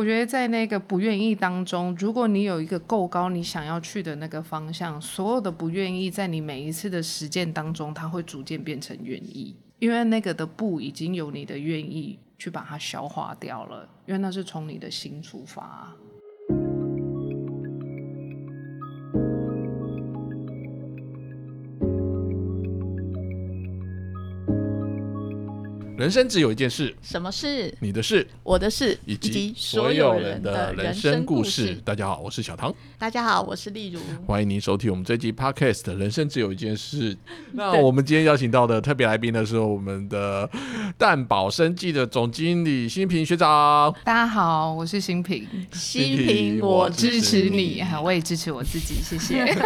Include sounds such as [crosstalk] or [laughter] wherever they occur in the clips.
我觉得在那个不愿意当中，如果你有一个够高你想要去的那个方向，所有的不愿意在你每一次的实践当中，它会逐渐变成愿意，因为那个的不已经有你的愿意去把它消化掉了，因为那是从你的心出发。人生只有一件事，什么事？你的事，我的事，以及所有人的人生故事。大家好，我是小唐。大家好，我是丽如。欢迎您收听我们这集 Podcast《人生只有一件事》。[laughs] 那我们今天邀请到的特别来宾呢，是我们的蛋宝生技的总经理新平学长。大家好，我是新平。新平，我支持你，我也支持我自己，谢谢。[laughs]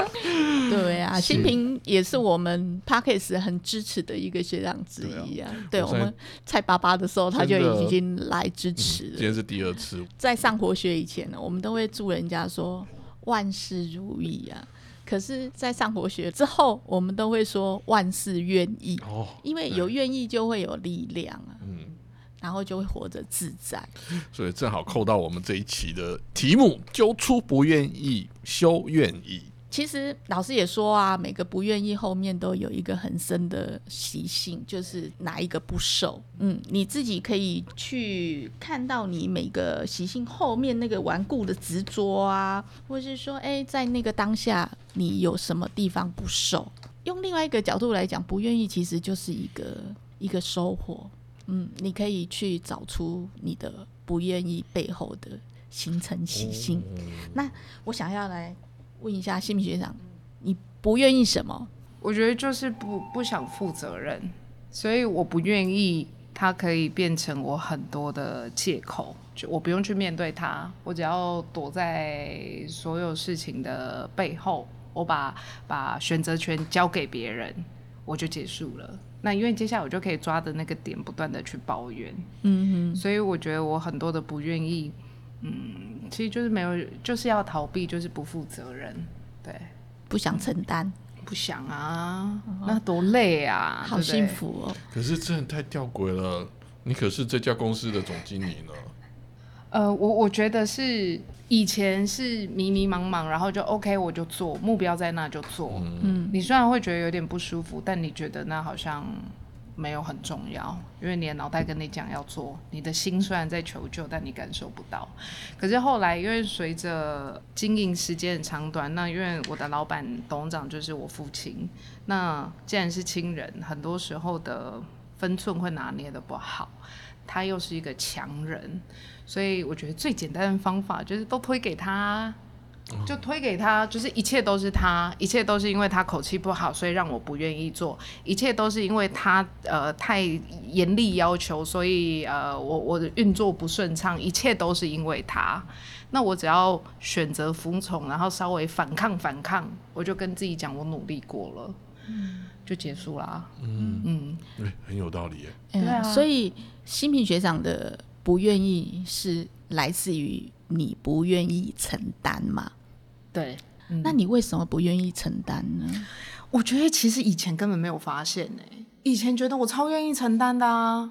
[laughs] [laughs] 对啊，新平也是我们 Podcast 很支持的一个学。长之一啊，对我们菜爸爸的时候，他就已经来支持了。今天是第二次，在上活学以前呢，我们都会祝人家说万事如意啊。可是，在上活学之后，我们都会说万事愿意哦，因为有愿意就会有力量啊，嗯，然后就会活得自在。所以正好扣到我们这一期的题目：揪出不愿意，修愿意。其实老师也说啊，每个不愿意后面都有一个很深的习性，就是哪一个不受。嗯，你自己可以去看到你每个习性后面那个顽固的执着啊，或是说，哎，在那个当下你有什么地方不受？用另外一个角度来讲，不愿意其实就是一个一个收获。嗯，你可以去找出你的不愿意背后的形成习性。那我想要来。问一下新民学长，你不愿意什么？我觉得就是不不想负责任，所以我不愿意他可以变成我很多的借口，就我不用去面对他，我只要躲在所有事情的背后，我把把选择权交给别人，我就结束了。那因为接下来我就可以抓的那个点不断的去抱怨，嗯哼，所以我觉得我很多的不愿意。嗯，其实就是没有，就是要逃避，就是不负责任，对，不想承担，不想啊，那多累啊，好幸福哦。可是真的太吊诡了，你可是这家公司的总经理呢。呃，我我觉得是以前是迷迷茫茫，然后就 OK，我就做，目标在那就做。嗯，你虽然会觉得有点不舒服，但你觉得那好像。没有很重要，因为你的脑袋跟你讲要做，你的心虽然在求救，但你感受不到。可是后来，因为随着经营时间的长短，那因为我的老板董事长就是我父亲，那既然是亲人，很多时候的分寸会拿捏的不好，他又是一个强人，所以我觉得最简单的方法就是都推给他。就推给他，就是一切都是他，一切都是因为他口气不好，所以让我不愿意做，一切都是因为他呃太严厉要求，所以呃我我的运作不顺畅，一切都是因为他。那我只要选择服从，然后稍微反抗反抗，我就跟自己讲我努力过了，就结束啦。嗯嗯，对，很有道理耶。对啊，所以新平学长的不愿意是来自于你不愿意承担嘛？对，那你为什么不愿意承担呢？我觉得其实以前根本没有发现呢。以前觉得我超愿意承担的啊。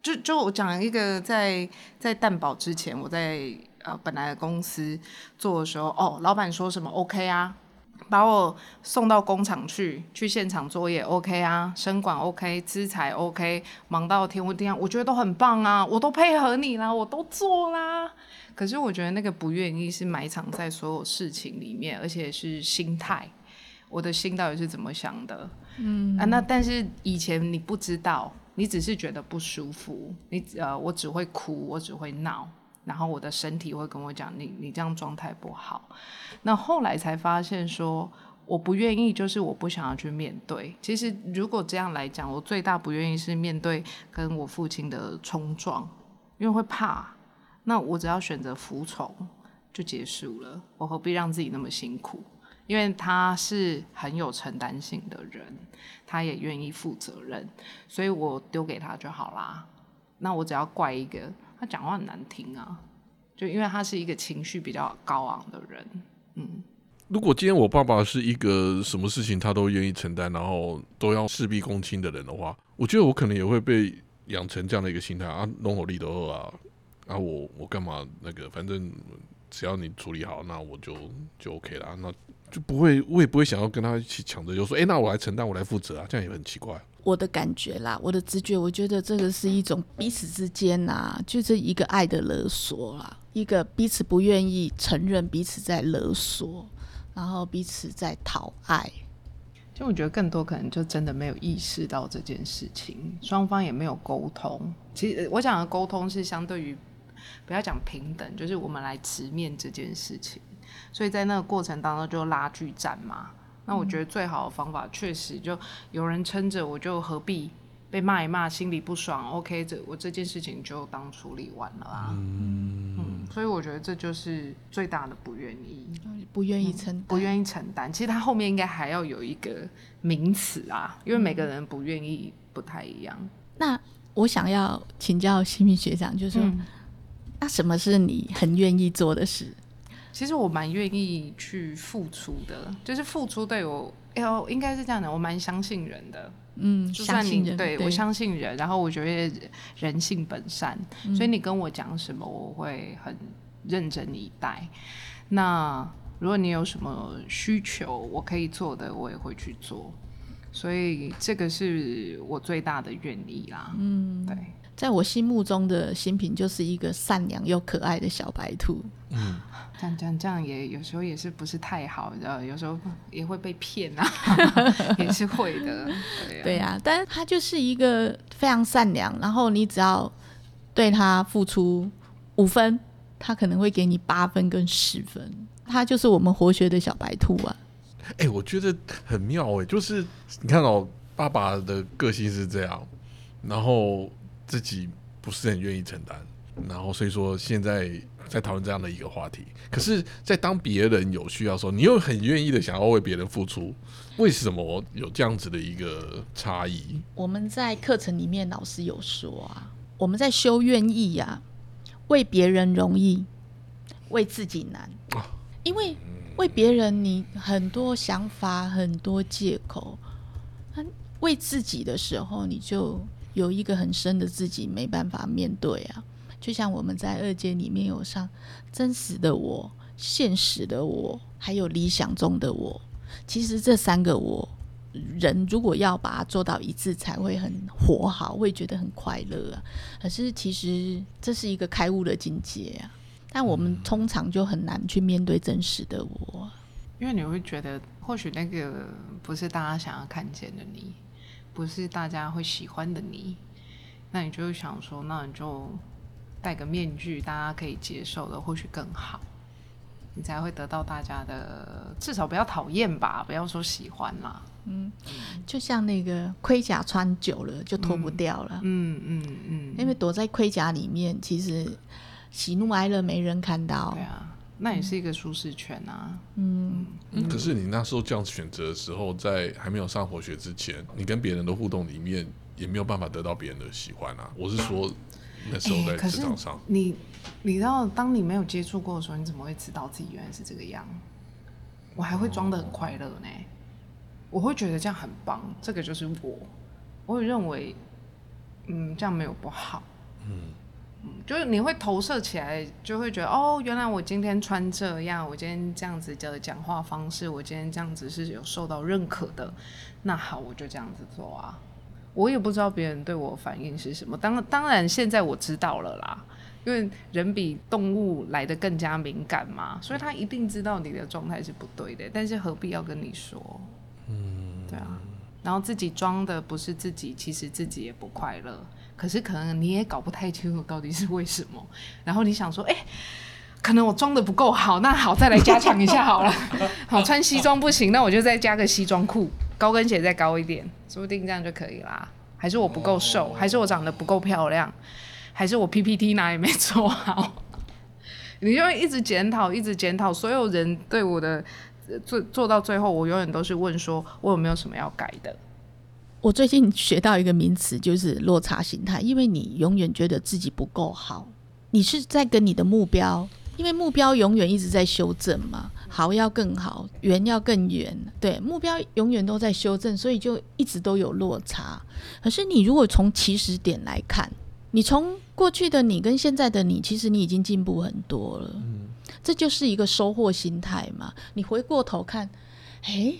就就我讲一个，在在蛋宝之前，我在呃本来的公司做的时候，哦，老板说什么 OK 啊，把我送到工厂去，去现场作业 OK 啊，生管 OK，资材 OK，忙到天昏地暗，我觉得都很棒啊，我都配合你啦，我都做啦。可是我觉得那个不愿意是埋藏在所有事情里面，而且是心态，我的心到底是怎么想的？嗯啊，那但是以前你不知道，你只是觉得不舒服，你呃，我只会哭，我只会闹，然后我的身体会跟我讲，你你这样状态不好。那后来才发现说，我不愿意，就是我不想要去面对。其实如果这样来讲，我最大不愿意是面对跟我父亲的冲撞，因为会怕。那我只要选择服从就结束了，我何必让自己那么辛苦？因为他是很有承担性的人，他也愿意负责任，所以我丢给他就好啦。那我只要怪一个，他讲话很难听啊，就因为他是一个情绪比较高昂的人。嗯，如果今天我爸爸是一个什么事情他都愿意承担，然后都要事必躬亲的人的话，我觉得我可能也会被养成这样的一个心态啊，龙火力的二啊。啊，我我干嘛那个，反正只要你处理好，那我就就 OK 啦，那就不会，我也不会想要跟他一起抢着，就说，哎、那我来承担，我来负责啊，这样也很奇怪。我的感觉啦，我的直觉，我觉得这个是一种彼此之间呐、就是一个爱的勒索啦，一个彼此不愿意承认彼此在勒索，然后彼此在讨爱。就我觉得更多可能就真的没有意识到这件事情，双方也没有沟通。其实我讲的沟通是相对于不要讲平等，就是我们来直面这件事情。所以在那个过程当中就拉锯战嘛。那我觉得最好的方法确实就有人撑着，我就何必被骂一骂，心里不爽？OK，这我这件事情就当处理完了啦。嗯，所以我觉得这就是最大的不愿意。不愿意承担，不愿意承担。其实他后面应该还要有一个名词啊，因为每个人不愿意不太一样。那我想要请教新民学长，就是说，嗯那什么是你很愿意做的事？其实我蛮愿意去付出的，就是付出对我，哎呦，应该是这样的，我蛮相信人的。嗯，就算相信对我相信人，然后我觉得人性本善，所以你跟我讲什么，我会很认真以待。那如果你有什么需求，我可以做的，我也会去做。所以这个是我最大的愿意啦。嗯，对。在我心目中的新品就是一个善良又可爱的小白兔。嗯这样这样这样也有时候也是不是太好，你知道，有时候也会被骗啊，[laughs] 也是会的。对啊，对呀、但是他就是一个非常善良，然后你只要对他付出五分，他可能会给你八分跟十分。他就是我们活学的小白兔啊。哎、我觉得很妙哎、就是你看哦，爸爸的个性是这样，然后自己不是很愿意承担，然后所以说现在在讨论这样的一个话题。可是，在当别人有需要的时候，你又很愿意的想要为别人付出，为什么有这样子的一个差异？我们在课程里面老师有说啊，我们在修愿意呀、为别人容易，为自己难。因为为别人你很多想法、很多借口，那为自己的时候，你就有一个很深的自己没办法面对啊。就像我们在二阶里面有上真实的我、现实的我，还有理想中的我。其实这三个我，人如果要把它做到一致，才会很活好，会觉得很快乐啊。可是其实这是一个开悟的境界啊，但我们通常就很难去面对真实的我。因为你会觉得，或许那个不是大家想要看见的你，不是大家会喜欢的你，那你就会想说，那你就戴个面具，大家可以接受的，或许更好，你才会得到大家的，至少不要讨厌吧，不要说喜欢啦。嗯就像那个盔甲穿久了就脱不掉了，嗯嗯嗯，因为躲在盔甲里面，其实喜怒哀乐没人看到对。啊，那也是一个舒适圈啊。嗯，嗯，可是你那时候这样选择的时候，在还没有上活学之前，你跟别人的互动里面也没有办法得到别人的喜欢啊。我是说，那时候在职场上，你你知道，当你没有接触过的时候，你怎么会知道自己原来是这个样？我还会装的很快乐呢，我会觉得这样很棒，这个就是我。我也认为，嗯，这样没有不好。嗯就是你会投射起来，就会觉得哦，原来我今天穿这样，我今天这样子的讲话方式，我今天这样子是有受到认可的。那好，我就这样子做啊。我也不知道别人对我反应是什么。当当然，现在我知道了啦，因为人比动物来的更加敏感嘛，所以他一定知道你的状态是不对的。但是何必要跟你说？嗯，对啊。然后自己装的不是自己，其实自己也不快乐。可是可能你也搞不太清楚到底是为什么。[laughs] 然后你想说，哎、可能我装的不够好，那好，再来加强一下好了。[laughs] 好，穿西装不行，那我就再加个西装裤，高跟鞋再高一点，说不定这样就可以啦。还是我不够瘦，还是我长得不够漂亮，还是我 PPT 哪里没做好？[laughs] 你就会一直检讨，一直检讨。所有人对我的呃做做到最后，我永远都是问说，我有没有什么要改的？我最近学到一个名词，就是落差心态，因为你永远觉得自己不够好，你是在跟你的目标，因为目标永远一直在修正嘛，好要更好，圆要更圆，对，目标永远都在修正，所以就一直都有落差。可是你如果从起始点来看，你从过去的你跟现在的你，其实你已经进步很多了。嗯，这就是一个收获心态嘛。你回过头看，诶，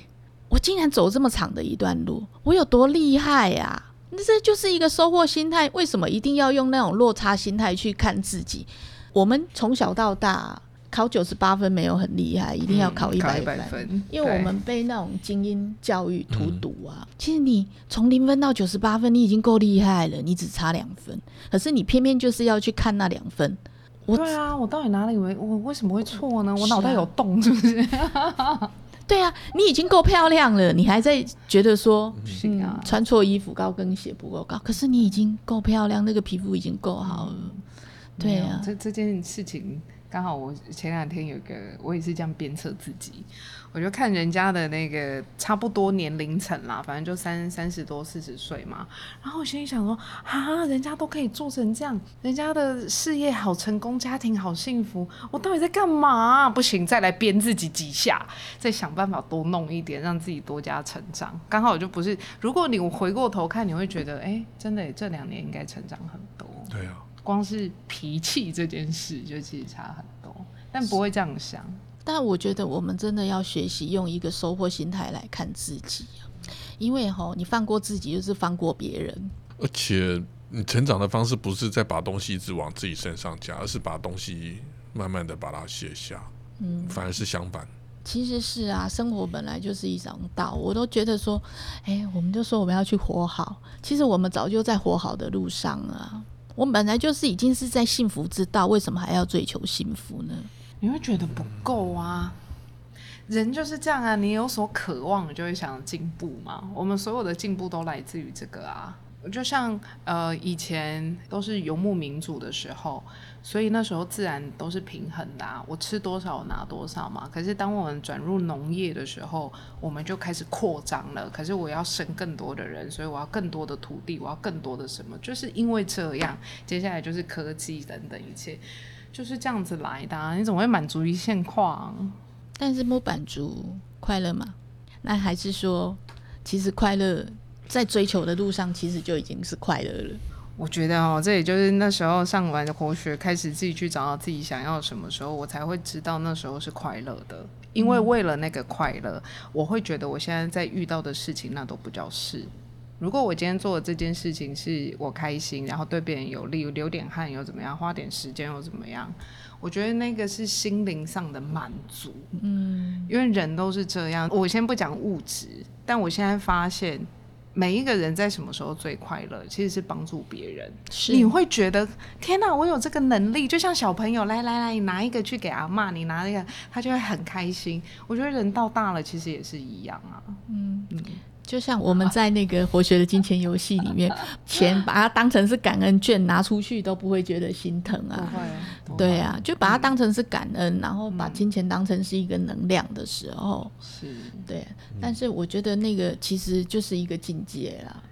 我竟然走这么长的一段路，我有多厉害呀、那这就是一个收获心态。为什么一定要用那种落差心态去看自己？我们从小到大考九十八分没有很厉害，一定要考一百嗯分。因为我们被那种精英教育荼毒啊，其实你从零分到九十八分，你已经够厉害了，你只差两分，可是你偏偏就是要去看那两分，我对啊，我到底哪里为我为什么会错呢？我脑袋有洞是不是？对啊，你已经够漂亮了，你还在觉得说，穿错衣服、高跟鞋不够高，可是你已经够漂亮，那个皮肤已经够好了。对啊，这这件事情刚好我前两天有一个，我也是这样鞭策自己，我就看人家的那个差不多年龄层啦，反正就三三十多四十岁嘛，然后我心里想说啊，人家都可以做成这样，人家的事业好成功，家庭好幸福，我到底在干嘛？不行，再来鞭自己几下，再想办法多弄一点，让自己多加成长。刚好我就不是，如果你回过头看，你会觉得，哎、真的这两年应该成长很多。对啊，光是脾气这件事就其实差很多，但不会这样想。但我觉得我们真的要学习用一个收获心态来看自己啊，因为哈，你放过自己就是放过别人。而且你成长的方式不是在把东西一直往自己身上加，而是把东西慢慢的把它卸下，嗯，反而是相反。其实是啊，生活本来就是一场道。我都觉得说，哎，我们就说我们要去活好，其实我们早就在活好的路上了啊。我们本来就是已经是在幸福之道，为什么还要追求幸福呢？你会觉得不够啊。人就是这样啊，你有所渴望，就会想进步嘛。我们所有的进步都来自于这个啊。就像呃以前都是游牧民族的时候，所以那时候自然都是平衡的、啊，我吃多少我拿多少嘛。可是当我们转入农业的时候，我们就开始扩张了。可是我要生更多的人，所以我要更多的土地，我要更多的什么，就是因为这样，接下来就是科技等等一切。就是这样子来的、啊，你怎么会满足于现况？但是不满足快乐吗？那还是说，其实快乐在追求的路上，其实就已经是快乐了。我觉得哦，这也就是那时候上完活学，开始自己去找到自己想要什么时候，我才会知道那时候是快乐的。因为为了那个快乐，我会觉得我现在在遇到的事情，那都不叫事。如果我今天做的这件事情是我开心，然后对别人有利，流点汗又怎么样，花点时间又怎么样？我觉得那个是心灵上的满足。嗯，因为人都是这样。我先不讲物质，但我现在发现，每一个人在什么时候最快乐，其实是帮助别人。是你会觉得天哪，我有这个能力，就像小朋友，来来来，你拿一个去给阿妈，你拿那个，他就会很开心。我觉得人到大了，其实也是一样啊。就像我们在那个活学的金钱游戏里面，[laughs] 钱把它当成是感恩券拿出去都不会觉得心疼啊。会，对啊，就把它当成是感恩，然后把金钱当成是一个能量的时候，是。对。但是我觉得那个其实就是一个境界啦。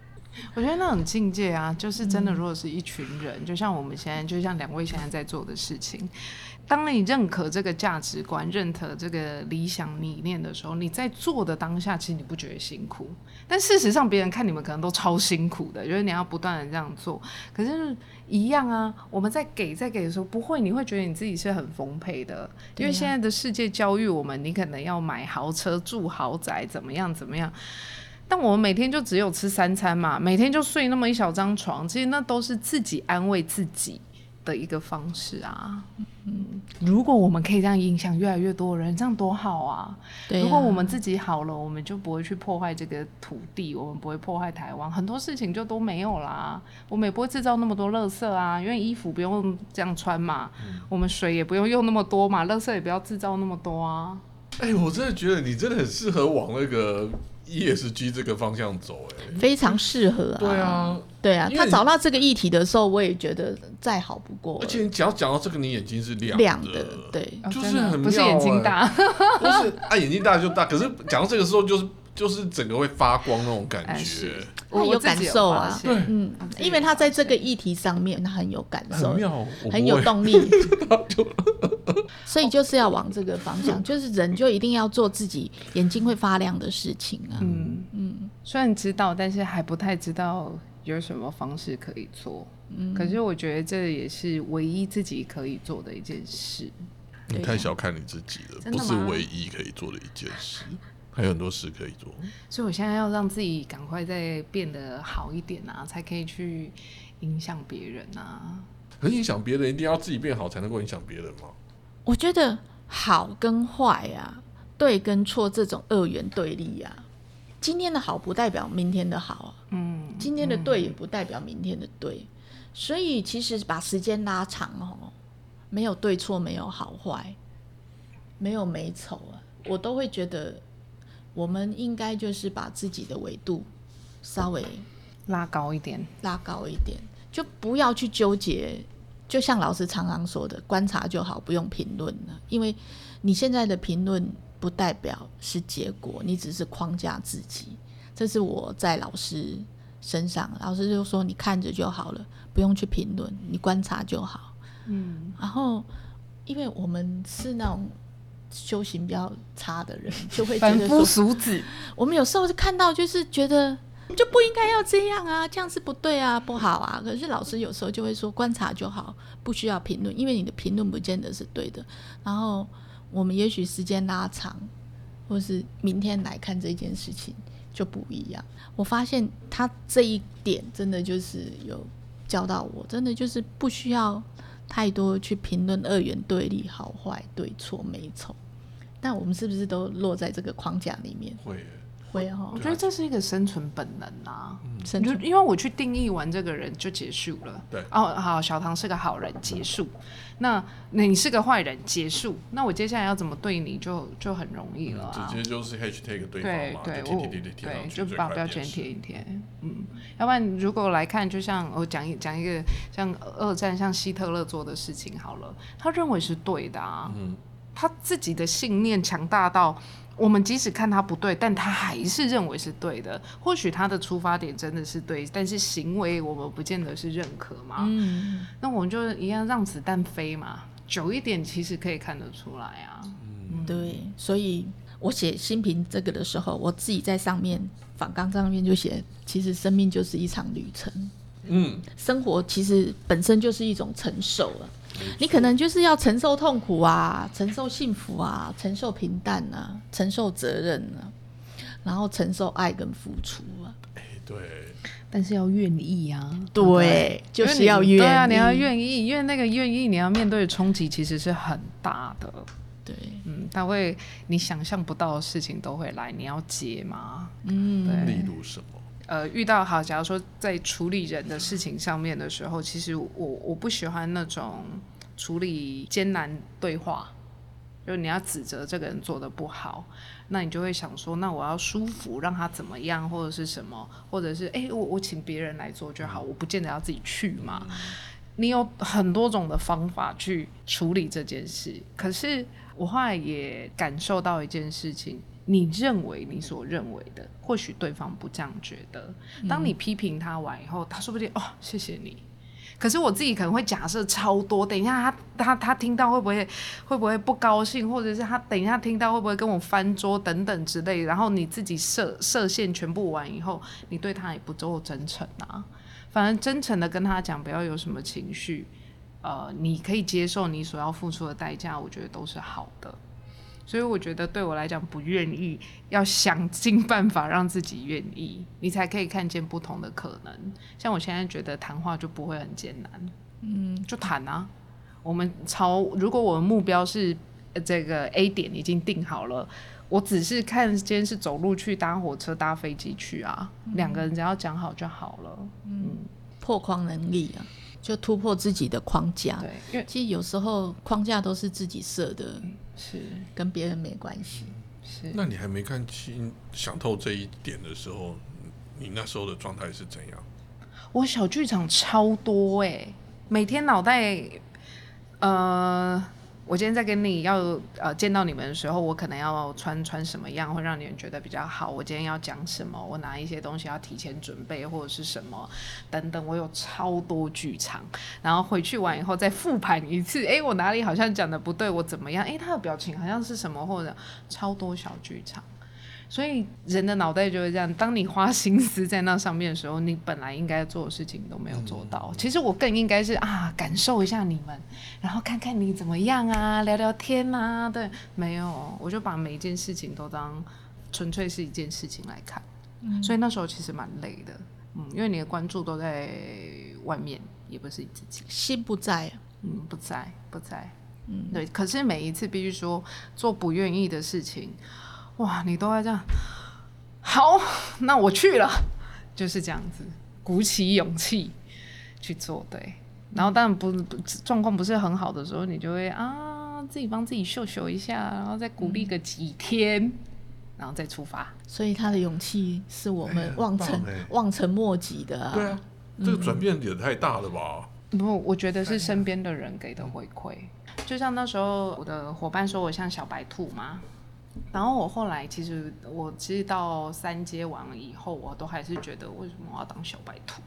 我觉得那种境界啊，就是真的，如果是一群人，就像我们现在，就像两位现在在做的事情，当你认可这个价值观、认可这个理想理念的时候，你在做的当下，其实你不觉得辛苦，但事实上别人看你们可能都超辛苦的，就是你要不断的这样做。可是，一样啊，我们在给在给的时候，不会，你会觉得你自己是很丰沛的，因为现在的世界教育我们，你可能要买豪车、住豪宅，怎么样怎么样。但我们每天就只有吃三餐嘛，每天就睡那么一小张床，其实那都是自己安慰自己的一个方式啊。嗯，如果我们可以这样影响越来越多的人，这样多好啊！对、啊，如果我们自己好了，我们就不会去破坏这个土地，我们不会破坏台湾，很多事情就都没有啦。我们也不会制造那么多垃圾啊，因为衣服不用这样穿嘛，我们水也不用用那么多嘛，垃圾也不要制造那么多啊。哎、我真的觉得你真的很适合往那个 ESG 这个方向走、哎，非常适合啊。对啊，对啊，他找到这个议题的时候，我也觉得再好不过。而且你只要讲到这个，你眼睛是亮亮的的，对，哦就是很妙不是眼睛欸大，[laughs] 不是啊，眼睛大就大，可是讲到这个时候，就是就是整个会发光那种感觉。哎是，他有感受啊我自己有发现。嗯，因为他在这个议题上面，他很有感受很，妙，很有动力，[laughs] [laughs] 所以就是要往这个方向，就是人就一定要做自己眼睛会发亮的事情啊。嗯。嗯，虽然知道，但是还不太知道有什么方式可以做。嗯，可是我觉得这也是唯一自己可以做的一件事。你太小看你自己了，不是唯一可以做的一件事，还有很多事可以做。所以我现在要让自己赶快再变得好一点啊，才可以去影响别人啊。可影响别人，一定要自己变好才能够影响别人吗？我觉得好跟坏啊，对跟错这种二元对立啊，今天的好不代表明天的好，嗯，今天的对也不代表明天的对，所以其实把时间拉长哦。没有对错，没有好坏，没有美丑啊，我都会觉得，我们应该就是把自己的维度稍微拉高一点，拉高一点，就不要去纠结。就像老师常常说的，观察就好，不用评论了，因为你现在的评论不代表是结果，你只是框架自己。这是我在老师身上，老师就说你看着就好了，不用去评论，你观察就好。嗯，然后因为我们是那种修行比较差的人，[laughs] 就会凡夫俗子。我们有时候就看到，就是觉得就不应该要这样啊，这样是不对啊，不好啊。可是老师有时候就会说，观察就好，不需要评论，因为你的评论不见得是对的。然后我们也许时间拉长，或是明天来看这件事情就不一样。我发现他这一点真的就是有教到我，真的就是不需要。太多去评论二元对立好坏对错美丑，但我们是不是都落在这个框架里面？会会哈，我觉得这是一个生存本能啊，生存，因为我去定义完这个人就结束了。对哦，好，小唐是个好人，结束。那你是个坏人，结束。那我接下来要怎么对你就就很容易了啊？直接就是 hashtag 对方嘛，对贴贴贴贴对，就把标签贴一贴。嗯，要不然如果来看，就像我讲一讲一个像二战，像希特勒做的事情好了，他认为是对的啊，嗯，他自己的信念强大到。我们即使看他不对，但他还是认为是对的。或许他的出发点真的是对，但是行为我们不见得是认可嘛。嗯，那我们就一样让子弹飞嘛，久一点其实可以看得出来啊。嗯，对。所以我写新评这个的时候，我自己在上面反纲上面就写，其实生命就是一场旅程。嗯，生活其实本身就是一种承受了。你可能就是要承受痛苦啊，承受幸福啊，承受平淡啊，承受责任啊，然后承受爱跟付出啊。哎，对。但是要愿意啊。对，就是要愿意。对啊，你要愿意，因为那个愿意，你要面对的冲击其实是很大的。对，嗯，他会你想象不到的事情都会来，你要接吗？嗯，对。例如什么？呃，遇到好，假如说在处理人的事情上面的时候，其实我我不喜欢那种处理艰难对话，就你要指责这个人做的不好，那你就会想说，那我要舒服让他怎么样，或者是什么，或者是哎，我我请别人来做就好，我不见得要自己去嘛。你有很多种的方法去处理这件事，可是我后来也感受到一件事情。你认为你所认为的，或许对方不这样觉得。当你批评他完以后，他说不定哦，谢谢你。可是我自己可能会假设超多，等一下他他他听到会不会会不会不高兴，或者是他等一下听到会不会跟我翻桌等等之类。然后你自己设设限全部完以后，你对他也不够真诚啊。反正真诚的跟他讲，不要有什么情绪，呃，你可以接受你所要付出的代价，我觉得都是好的。所以我觉得对我来讲不愿意，要想尽办法让自己愿意，你才可以看见不同的可能。像我现在觉得谈话就不会很艰难，嗯，就谈啊。我们朝如果我的目标是这个 A 点已经定好了，我只是看今天是走路去、搭火车、搭飞机去啊，两个人只要讲好就好了。嗯，破框能力啊，就突破自己的框架。对，因为其实有时候框架都是自己设的。是跟别人没关系，是。那你还没看清、想透这一点的时候，你那时候的状态是怎样？我小剧场超多哎，每天脑袋，呃。我今天在跟你要呃见到你们的时候，我可能要穿穿什么样会让你们觉得比较好？我今天要讲什么？我拿一些东西要提前准备或者是什么等等，我有超多剧场，然后回去完以后再复盘一次。哎，我哪里好像讲的不对？我怎么样？哎，他的表情好像是什么？或者超多小剧场。所以人的脑袋就是这样，当你花心思在那上面的时候，你本来应该做的事情都没有做到。其实我更应该是啊，感受一下你们，然后看看你怎么样啊，聊聊天啊。对，没有，我就把每一件事情都当纯粹是一件事情来看。所以那时候其实蛮累的，嗯，因为你的关注都在外面，也不是你自己，心不在，嗯，不在，不在，嗯，对。可是每一次必须说做不愿意的事情，哇，你都在这样，好，那我去了，[laughs] 就是这样子，鼓起勇气去做，对。然后当然不不状况不是很好的时候，你就会啊，自己帮自己秀秀一下，然后再鼓励个几天。然后再出发，所以他的勇气是我们望尘望尘莫及的。对啊，这个转变也太大了吧？不，我觉得是身边的人给的回馈。就像那时候我的伙伴说我像小白兔嘛，然后我后来其实我其实到三阶完了以后，我都还是觉得为什么我要当小白兔？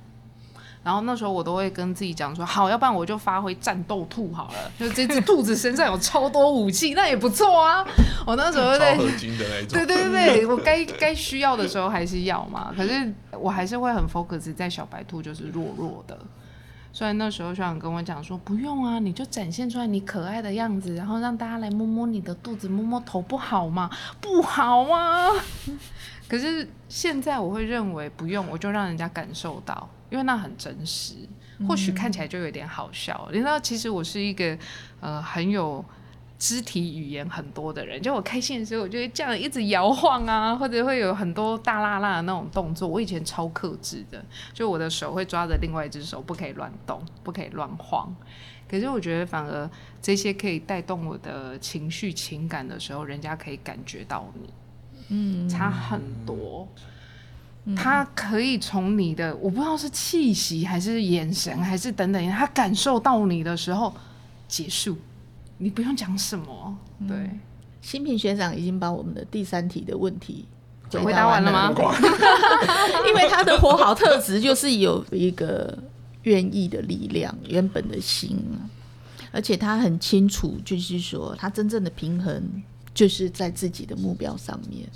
然后那时候我都会跟自己讲说，好，要不然我就发挥战斗兔好了，就这只兔子身上有超多武器，那也不错啊。我那时候在对对对对，我该该需要的时候还是要嘛。可是我还是会很 focus 在小白兔就是弱弱的。虽然那时候学长跟我讲说，不用啊，你就展现出来你可爱的样子，然后让大家来摸摸你的肚子，摸摸头，不好吗？不好吗？可是现在我会认为不用，我就让人家感受到。因为那很真实，或许看起来就有点好笑。你知道，其实我是一个呃很有肢体语言很多的人。就我开心的时候，我就会这样一直摇晃啊，或者会有很多大辣辣的那种动作。我以前超克制的，就我的手会抓着另外一只手，不可以乱动，不可以乱晃。可是我觉得，反而这些可以带动我的情绪情感的时候，人家可以感觉到你，嗯，差很多。他可以从你的，我不知道是气息还是眼神还是等等，他感受到你的时候结束，你不用讲什么。对，新平学长已经把我们的第三题的问题回答完了吗？[laughs] 因为他的活好特质就是有一个愿意的力量，原本的心，而且他很清楚，就是说他真正的平衡就是在自己的目标上面，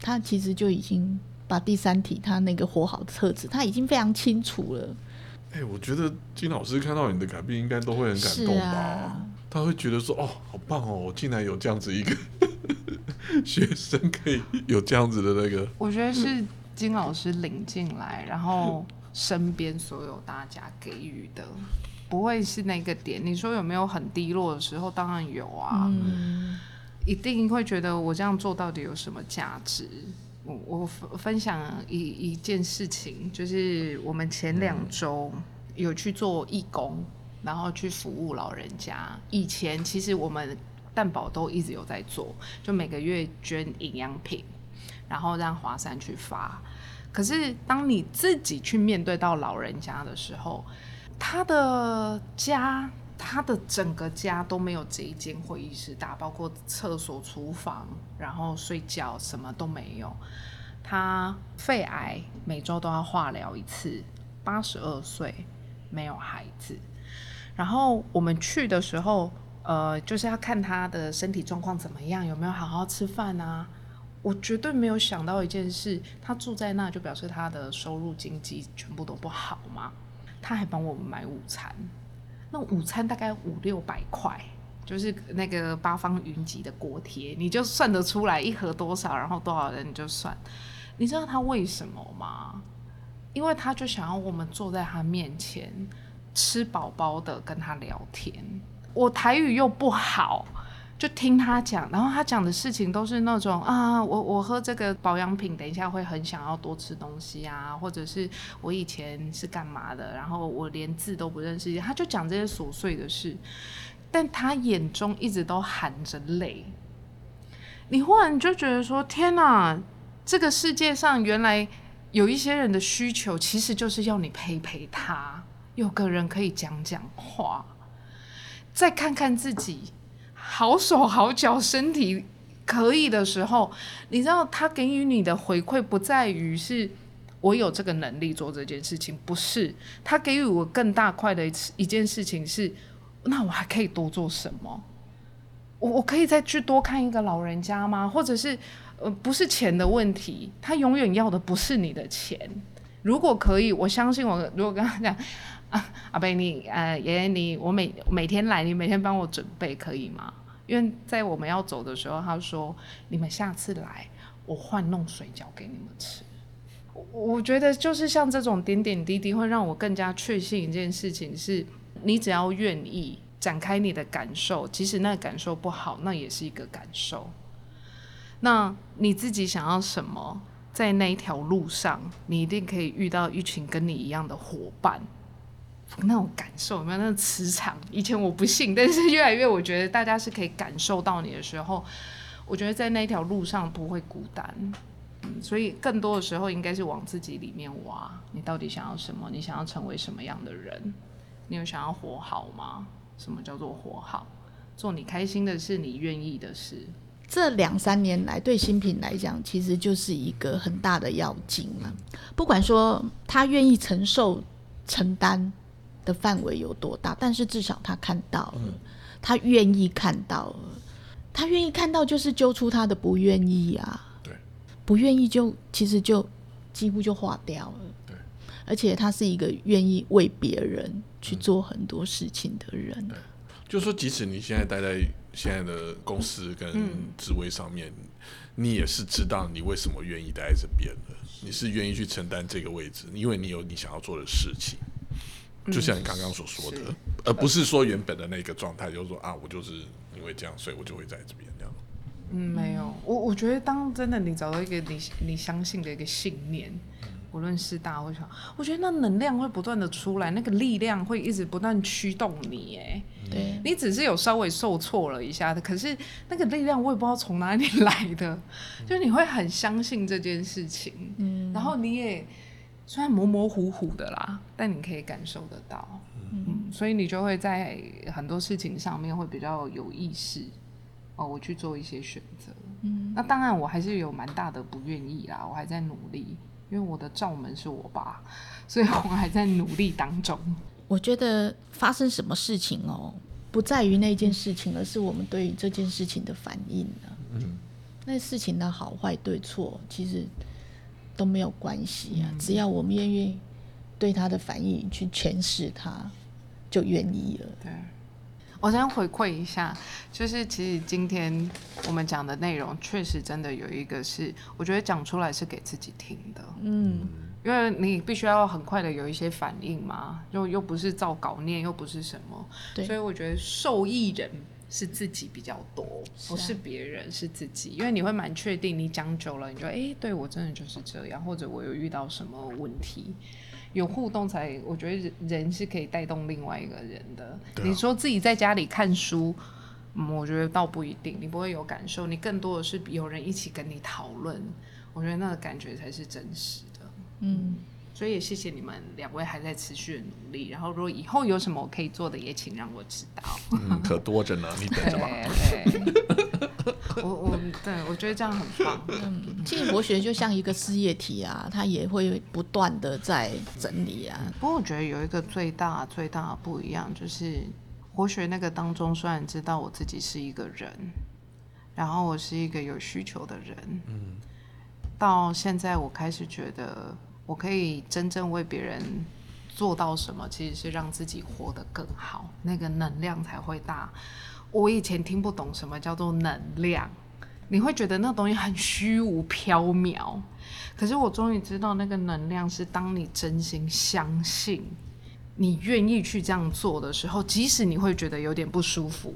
他其实就已经。把第三题他那个活好的特质，他已经非常清楚了。哎，我觉得金老师看到你的改变，应该都会很感动吧？他会觉得说：“哦，好棒哦，我竟然有这样子一个 [laughs] 学生，可以有这样子的那个。”我觉得是金老师领进来，然后身边所有大家给予的，不会是那个点。你说有没有很低落的时候？当然有啊，一定会觉得我这样做到底有什么价值？我分享一一件事情，就是我们前两周有去做义工，然后去服务老人家。以前其实我们蛋宝都一直有在做，就每个月捐营养品，然后让华山去发。可是当你自己去面对到老人家的时候，他的家。他的整个家都没有这一间会议室大，包括厕所、厨房，然后睡觉什么都没有。他肺癌每周都要化疗一次，八十二岁，没有孩子。然后我们去的时候，呃，就是要看他的身体状况怎么样，有没有好好吃饭啊。我绝对没有想到一件事，他住在那就表示他的收入经济全部都不好嘛。他还帮我们买午餐。午餐大概五六百块，就是那个八方云集的锅贴，你就算得出来一盒多少，然后多少人你就算。你知道他为什么吗？因为他就想要我们坐在他面前吃饱饱的跟他聊天。我台语又不好。就听他讲，然后他讲的事情都是那种啊，我我喝这个保养品，等一下会很想要多吃东西啊，或者是我以前是干嘛的，然后我连字都不认识，他就讲这些琐碎的事，但他眼中一直都含着泪。你忽然就觉得说，天哪，这个世界上原来有一些人的需求，其实就是要你陪陪他，有个人可以讲讲话，再看看自己。好手好脚，身体可以的时候，你知道他给予你的回馈不在于是我有这个能力做这件事情，不是他给予我更大块的一一件事情是，那我还可以多做什么？我我可以再去多看一个老人家吗？或者是呃，不是钱的问题，他永远要的不是你的钱。如果可以，我相信我如果跟他讲 [laughs] 阿贝你呃爷爷你我每每天来，你每天帮我准备可以吗？因为在我们要走的时候，他说你们下次来，我换弄水饺给你们吃。我我觉得就是像这种点点滴滴，会让我更加确信一件事情是：你只要愿意展开你的感受，即使那个感受不好，那也是一个感受。那你自己想要什么，在那一条路上，你一定可以遇到一群跟你一样的伙伴。那种感受有没有那种磁场？以前我不信，但是越来越我觉得大家是可以感受到你的时候，我觉得在那条路上不会孤单。所以更多的时候应该是往自己里面挖，你到底想要什么？你想要成为什么样的人？你有想要活好吗？什么叫做活好？做你开心的事，你愿意的事。这两三年来，对新品来讲，其实就是一个很大的要紧了。不管说他愿意承受承担。的范围有多大？但是至少他看到了，他愿意看到了，他愿意看到，就是揪出他的不愿意啊。对，不愿意就其实就几乎就化掉了。对，而且他是一个愿意为别人去做很多事情的人。对，就说即使你现在待在现在的公司跟职位上面，你也是知道你为什么愿意待在这边的，你是愿意去承担这个位置，因为你有你想要做的事情。就像你刚刚所说的，而不是说原本的那个状态，就是说啊，我就是因为这样，所以我就会在这边这样。嗯，没有，我我觉得当真的你找到一个你你相信的一个信念，无论是大或小，我觉得那能量会不断的出来，那个力量会一直不断驱动你。哎，对，你只是有稍微受挫了一下的，可是那个力量我也不知道从哪里来的，就你会很相信这件事情，嗯，然后你也。虽然模模糊糊的啦，但你可以感受得到，嗯，所以你就会在很多事情上面会比较有意识哦，我去做一些选择，嗯，那当然我还是有蛮大的不愿意啦，我还在努力，因为我的罩门是我爸，[laughs] 所以我还在努力当中。我觉得发生什么事情哦，不在于那件事情，而是我们对于这件事情的反应呢。嗯，那事情的好坏对错，其实。都没有关系啊，只要我们愿意对他的反应去诠释他，就愿意了。对，我先回馈一下，就是其实今天我们讲的内容，确实真的有一个是，我觉得讲出来是给自己听的。嗯，因为你必须要很快的有一些反应嘛，又又不是照稿念，又不是什么，所以我觉得受益人。是自己比较多，不是别人，是自己。因为你会蛮确定，你讲久了，你就哎，对我真的就是这样，或者我有遇到什么问题，有互动才，我觉得人是可以带动另外一个人的。你说自己在家里看书，嗯我觉得倒不一定，你不会有感受，你更多的是有人一起跟你讨论，我觉得那个感觉才是真实的。嗯。所以也谢谢你们两位还在持续的努力，然后如果以后有什么我可以做的，也请让我知道。嗯，[laughs] 可多着呢，你等着吧。我我对我觉得这样很棒。嗯，其实博学就像一个事业体啊，它也会不断的在整理啊。不过我觉得有一个最大最大的不一样，就是活学那个当中，虽然知道我自己是一个人，然后我是一个有需求的人，嗯，到现在我开始觉得。我可以真正为别人做到什么？其实是让自己活得更好，那个能量才会大。我以前听不懂什么叫做能量，你会觉得那东西很虚无缥缈。可是我终于知道，那个能量是当你真心相信，你愿意去这样做的时候，即使你会觉得有点不舒服。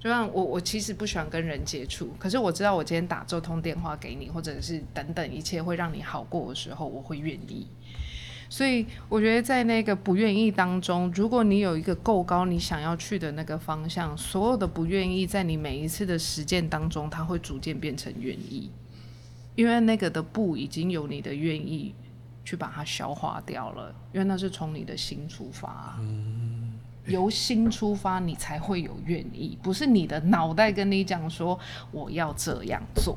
就像我，我其实不喜欢跟人接触，可是我知道我今天打这通电话给你，或者是等等一切会让你好过的时候，我会愿意。所以我觉得在那个不愿意当中，如果你有一个够高你想要去的那个方向，所有的不愿意在你每一次的实践当中，它会逐渐变成愿意，因为那个的不已经有你的愿意去把它消化掉了，因为那是从你的心出发。由心出发，你才会有愿意，不是你的脑袋跟你讲说我要这样做。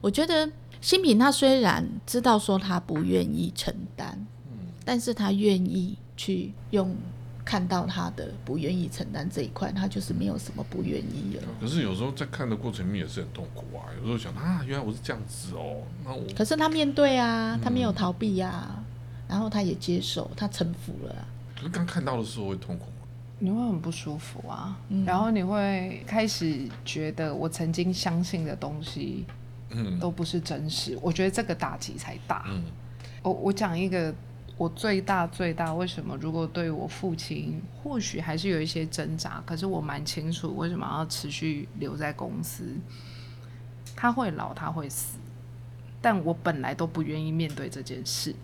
我觉得新品他虽然知道说他不愿意承担，嗯，但是他愿意去用看到他的不愿意承担这一块，他就是没有什么不愿意了。可是有时候在看的过程里面也是很痛苦啊，有时候想啊，原来我是这样子哦，那我可是他面对啊，他没有逃避啊，然后他也接受，他臣服了啊、可是刚看到的时候会痛苦吗？你会很不舒服啊，嗯然后你会开始觉得我曾经相信的东西嗯都不是真实，我觉得这个打击才大。嗯我我讲一个我最大最大为什么，如果对我父亲或许还是有一些挣扎，可是我蛮清楚为什么要持续留在公司。他会老，他会死，但我本来都不愿意面对这件事。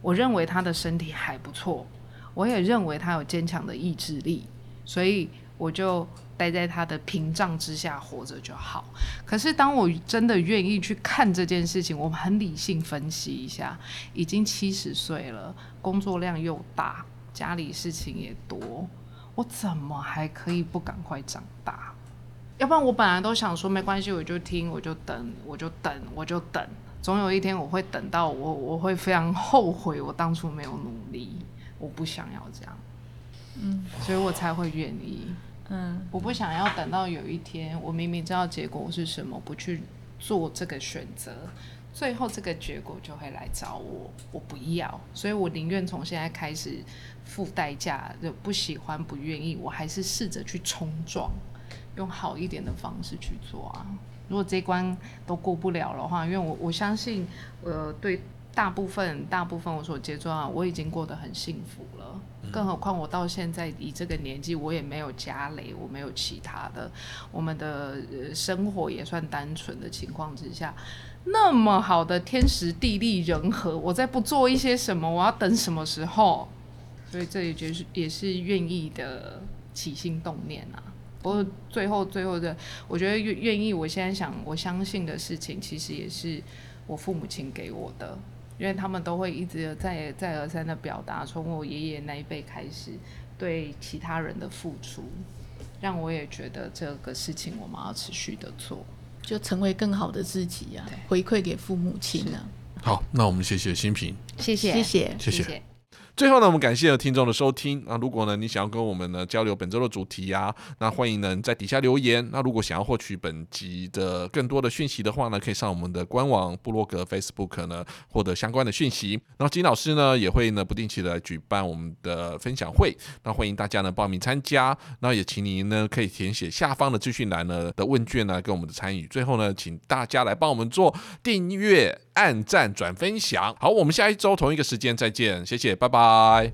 我认为他的身体还不错，我也认为他有坚强的意志力，所以我就待在他的屏障之下活着就好。可是当我真的愿意去看这件事情，我们很理性分析一下，已经七十岁了，工作量又大，家里事情也多，我怎么还可以不赶快长大？要不然我本来都想说没关系，我就听，我就等，我就等，我就等，总有一天我会等到我，我会非常后悔我当初没有努力，我不想要这样，嗯，所以我才会愿意。嗯，我不想要等到有一天，我明明知道结果是什么，不去做这个选择，最后这个结果就会来找我，我不要，所以我宁愿从现在开始付代价，就不喜欢、不愿意，我还是试着去冲撞，用好一点的方式去做啊。如果这一关都过不了的话，因为我我相信，呃，对大部分大部分我所接触到，我已经过得很幸福了。更何况我到现在以这个年纪，我也没有家累，我没有其他的，我们的、呃、生活也算单纯的情况之下，那么好的天时地利人和，我再不做一些什么，我要等什么时候？所以这也就是也是愿意的起心动念啊。不过最后最后的，我觉得愿愿意，我现在想我相信的事情，其实也是我父母亲给我的，因为他们都会一直再再而三的表达，从我爷爷那一辈开始对其他人的付出，让我也觉得这个事情我们要持续的做。就成为更好的自己啊，回馈给父母亲啊。好，那我们谢谢新平。谢谢，谢谢。谢谢谢。最后呢，我们感谢听众的收听。那如果呢，你想要跟我们呢交流本周的主题啊，那欢迎呢在底下留言。那如果想要获取本集的更多的讯息的话呢，可以上我们的官网、部落格、Facebook 呢获得相关的讯息。然后金老师呢也会呢不定期的举办我们的分享会，那欢迎大家呢报名参加。那也请您呢可以填写下方的资讯栏呢的问卷呢跟我们的参与。最后呢，请大家来帮我们做订阅、按赞、转分享。好，我们下一周同一个时间再见，谢谢，拜拜。Bye.